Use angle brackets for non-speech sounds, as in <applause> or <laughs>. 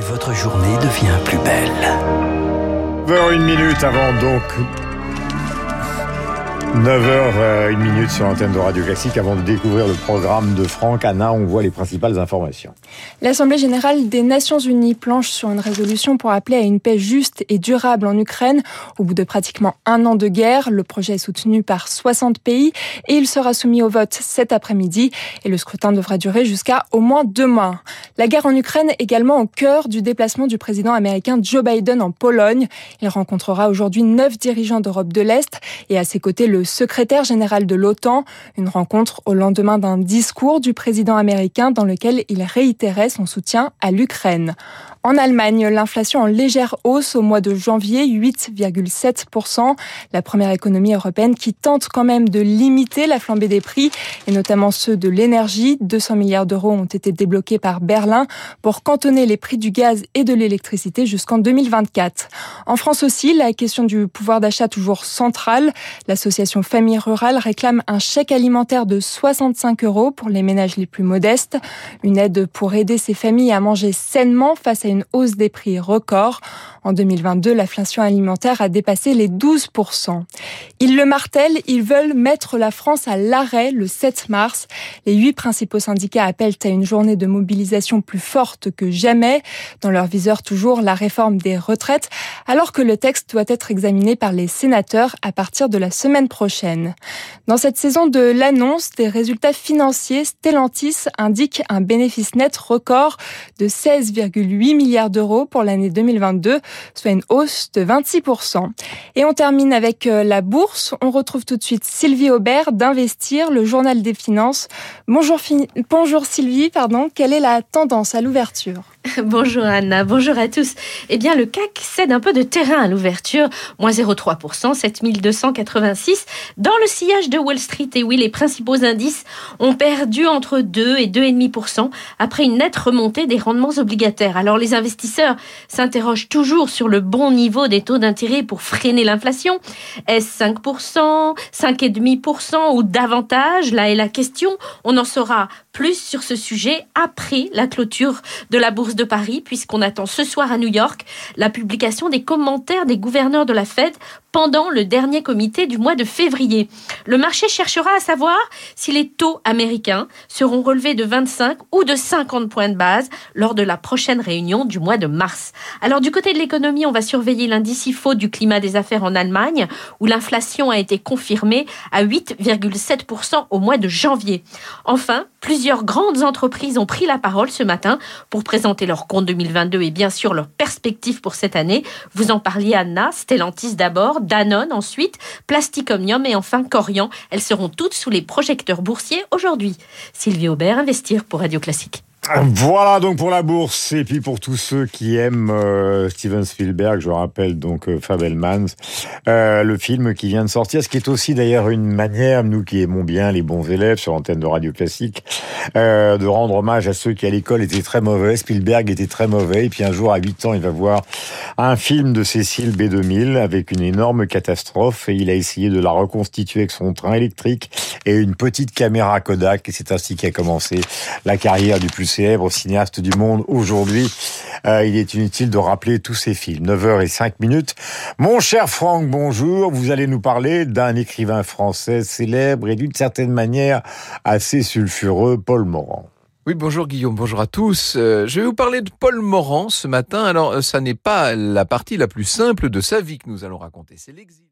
Votre journée devient plus belle. 9h, minute avant donc 9h, une minute sur l'antenne de Radio Classique avant de découvrir le programme de Franck. Anna, on voit les principales informations. L'Assemblée générale des Nations unies planche sur une résolution pour appeler à une paix juste et durable en Ukraine. Au bout de pratiquement un an de guerre, le projet est soutenu par 60 pays et il sera soumis au vote cet après-midi. Et le scrutin devra durer jusqu'à au moins deux mois. La guerre en Ukraine également au cœur du déplacement du président américain Joe Biden en Pologne. Il rencontrera aujourd'hui neuf dirigeants d'Europe de l'Est et à ses côtés le secrétaire général de l'OTAN. Une rencontre au lendemain d'un discours du président américain dans lequel il réitérait son soutien à l'Ukraine. En Allemagne, l'inflation en légère hausse au mois de janvier, 8,7%. La première économie européenne qui tente quand même de limiter la flambée des prix, et notamment ceux de l'énergie. 200 milliards d'euros ont été débloqués par Berlin pour cantonner les prix du gaz et de l'électricité jusqu'en 2024. En France aussi, la question du pouvoir d'achat toujours centrale. L'association Famille Rurale réclame un chèque alimentaire de 65 euros pour les ménages les plus modestes. Une aide pour aider ces familles à manger sainement face à une hausse des prix record. En 2022, l'inflation alimentaire a dépassé les 12%. Ils le martèlent, ils veulent mettre la France à l'arrêt le 7 mars. Les huit principaux syndicats appellent à une journée de mobilisation plus forte que jamais. Dans leur viseur, toujours la réforme des retraites, alors que le texte doit être examiné par les sénateurs à partir de la semaine prochaine. Dans cette saison de l'annonce des résultats financiers, Stellantis indique un bénéfice net record de 16,8 milliards d'euros pour l'année 2022, soit une hausse de 26%. Et on termine avec euh, la bourse. On retrouve tout de suite Sylvie Aubert d'Investir, le journal des finances. Bonjour, bonjour Sylvie, pardon. Quelle est la tendance à l'ouverture? <laughs> Bonjour Anna, bonjour à tous. Eh bien, le CAC cède un peu de terrain à l'ouverture, moins 0,3%, 7286. Dans le sillage de Wall Street, et oui, les principaux indices ont perdu entre 2 et 2,5% après une nette remontée des rendements obligataires. Alors, les investisseurs s'interrogent toujours sur le bon niveau des taux d'intérêt pour freiner l'inflation. Est-ce 5%, 5,5% ou davantage? Là est la question. On en saura plus sur ce sujet après la clôture de la bourse de Paris, puisqu'on attend ce soir à New York la publication des commentaires des gouverneurs de la Fed pendant le dernier comité du mois de février. Le marché cherchera à savoir si les taux américains seront relevés de 25 ou de 50 points de base lors de la prochaine réunion du mois de mars. Alors du côté de l'économie, on va surveiller l'indice IFO du climat des affaires en Allemagne, où l'inflation a été confirmée à 8,7% au mois de janvier. Enfin, plusieurs grandes entreprises ont pris la parole ce matin pour présenter leur compte 2022 et bien sûr leurs perspectives pour cette année. Vous en parliez Anna, Stellantis d'abord, Danone ensuite, Plastic Omnium et enfin Corian. Elles seront toutes sous les projecteurs boursiers aujourd'hui. Sylvie Aubert, Investir pour Radio Classique. Voilà donc pour la bourse et puis pour tous ceux qui aiment euh, Steven Spielberg, je rappelle donc euh, Fabelmans, euh, le film qui vient de sortir, ce qui est aussi d'ailleurs une manière, nous qui aimons bien les bons élèves sur l'antenne de Radio Classique, de rendre hommage à ceux qui à l'école étaient très mauvais. Spielberg était très mauvais et puis un jour à 8 ans il va voir un film de Cécile B2000 avec une énorme catastrophe et il a essayé de la reconstituer avec son train électrique et une petite caméra Kodak et c'est ainsi qu'a commencé la carrière du plus célèbre cinéaste du monde aujourd'hui. Euh, il est inutile de rappeler tous ses films. 9h et 5 minutes. Mon cher Franck, bonjour. Vous allez nous parler d'un écrivain français célèbre et d'une certaine manière assez sulfureux, Paul Morand. Oui, bonjour Guillaume, bonjour à tous. Euh, je vais vous parler de Paul Morand ce matin. Alors, euh, ça n'est pas la partie la plus simple de sa vie que nous allons raconter, c'est l'exil.